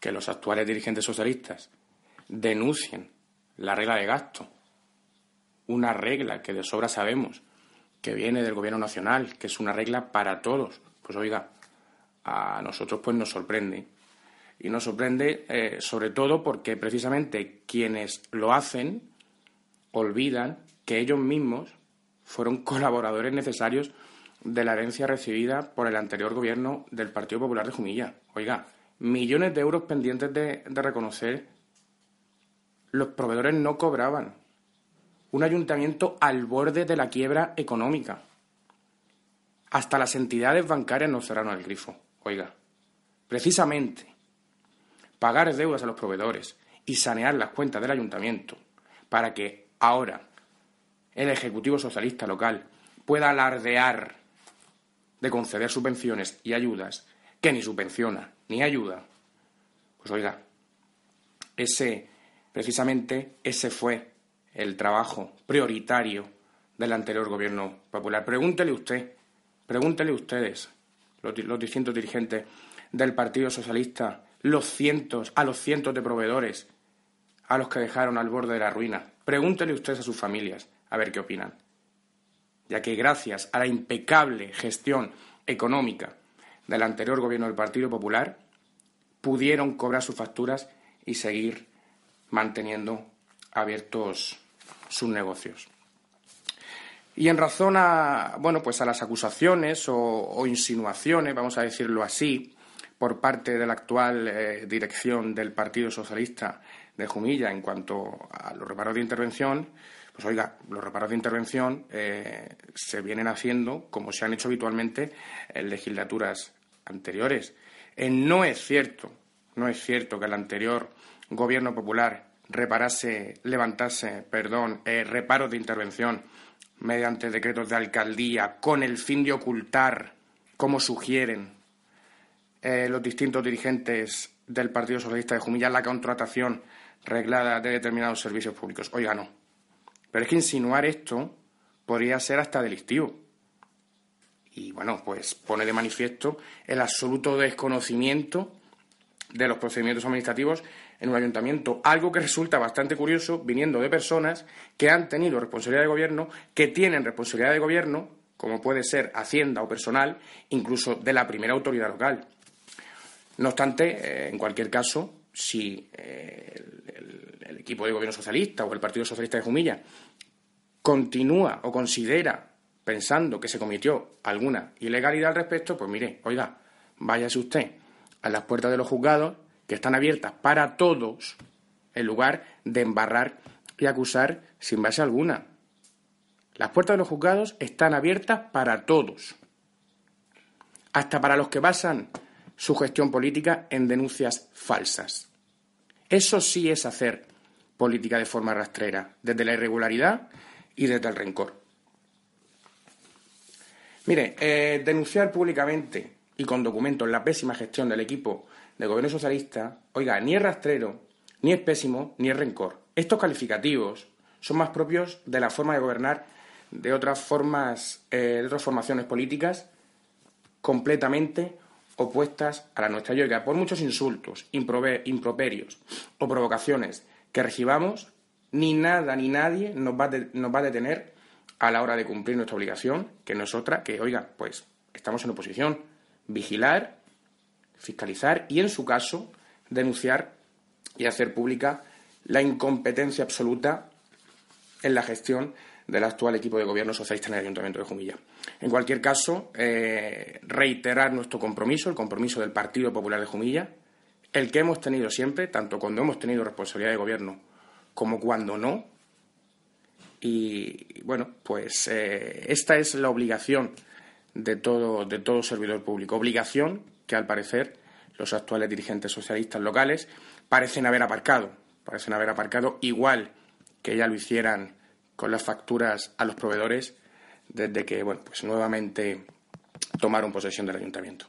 que los actuales dirigentes socialistas denuncien la regla de gasto, una regla que de sobra sabemos que viene del Gobierno Nacional, que es una regla para todos. Pues oiga, a nosotros pues nos sorprende. Y nos sorprende eh, sobre todo porque precisamente quienes lo hacen olvidan que ellos mismos fueron colaboradores necesarios de la herencia recibida por el anterior gobierno del Partido Popular de Jumilla. Oiga, millones de euros pendientes de, reconocer, los proveedores no cobraban. Un ayuntamiento al borde de la quiebra económica. Hasta las entidades bancarias no cerraron el grifo. Oiga, precisamente pagar deudas a los proveedores y sanear las cuentas del ayuntamiento para que ahora el Ejecutivo Socialista local pueda alardear de conceder subvenciones y ayudas que ni subvenciona ni ayuda, pues oiga, ese, precisamente ese fue el trabajo prioritario del anterior gobierno popular. Pregúntele usted, pregúntele ustedes, los, distintos dirigentes del Partido Socialista, los cientos, a los cientos de proveedores a los que dejaron al borde de la ruina. Pregúntele ustedes a sus familias a ver qué opinan. Ya que gracias a la impecable gestión económica del anterior gobierno del Partido Popular, pudieron cobrar sus facturas y seguir manteniendo abiertos sus negocios. Y en razón a, bueno, pues a las acusaciones o, insinuaciones, vamos a decirlo así, por parte de la actual eh, dirección del Partido Socialista de Jumilla en cuanto a los reparos de intervención, pues oiga, los reparos de intervención eh, se vienen haciendo como se han hecho habitualmente en legislaturas anteriores. Eh, no es cierto, no es cierto que el anterior gobierno popular reparase, levantase, perdón, eh, reparos de intervención mediante decretos de alcaldía con el fin de ocultar, como sugieren los distintos dirigentes del Partido Socialista de Jumilla, la contratación reglada de determinados servicios públicos. Oiga, no. Pero es que insinuar esto podría ser hasta delictivo. Y bueno, pues pone de manifiesto el absoluto desconocimiento de los procedimientos administrativos en un ayuntamiento, algo que resulta bastante curioso viniendo de personas que han tenido responsabilidad de gobierno, que tienen responsabilidad de gobierno, como puede ser Hacienda o personal, incluso de la primera autoridad local. No obstante, eh, en cualquier caso, si eh, el, equipo de gobierno socialista o el Partido Socialista de Jumilla continúa o considera pensando que se cometió alguna ilegalidad al respecto, pues mire, oiga, váyase usted a las puertas de los juzgados que están abiertas para todos en lugar de embarrar y acusar sin base alguna. Las puertas de los juzgados están abiertas para todos, hasta para los que basan su gestión política en denuncias falsas. Eso sí es hacer política de forma rastrera, desde la irregularidad y desde el rencor. Mire, eh, denunciar públicamente y con documentos la pésima gestión del equipo del gobierno socialista, oiga, ni es rastrero, ni es pésimo, ni es rencor. Estos calificativos son más propios de la forma de gobernar de otras formas, eh, de otras formaciones políticas completamente opuestas a la nuestra. Yo, por muchos insultos, improperios o provocaciones que recibamos, ni nada ni nadie nos va, a nos va a detener a la hora de cumplir nuestra obligación, que no es otra que, oiga, pues estamos en oposición, vigilar, fiscalizar y, en su caso, denunciar y hacer pública la incompetencia absoluta en la gestión del actual equipo de gobierno socialista en el Ayuntamiento de Jumilla. En cualquier caso, eh, reiterar nuestro compromiso, el compromiso del Partido Popular de Jumilla, el que hemos tenido siempre, tanto cuando hemos tenido responsabilidad de gobierno como cuando no. Y bueno, pues eh, esta es la obligación de todo, de todo servidor público. Obligación que al parecer los actuales dirigentes socialistas locales parecen haber aparcado. Parecen haber aparcado igual que ya lo hicieran con las facturas a los proveedores desde que, bueno, pues nuevamente tomaron posesión del ayuntamiento.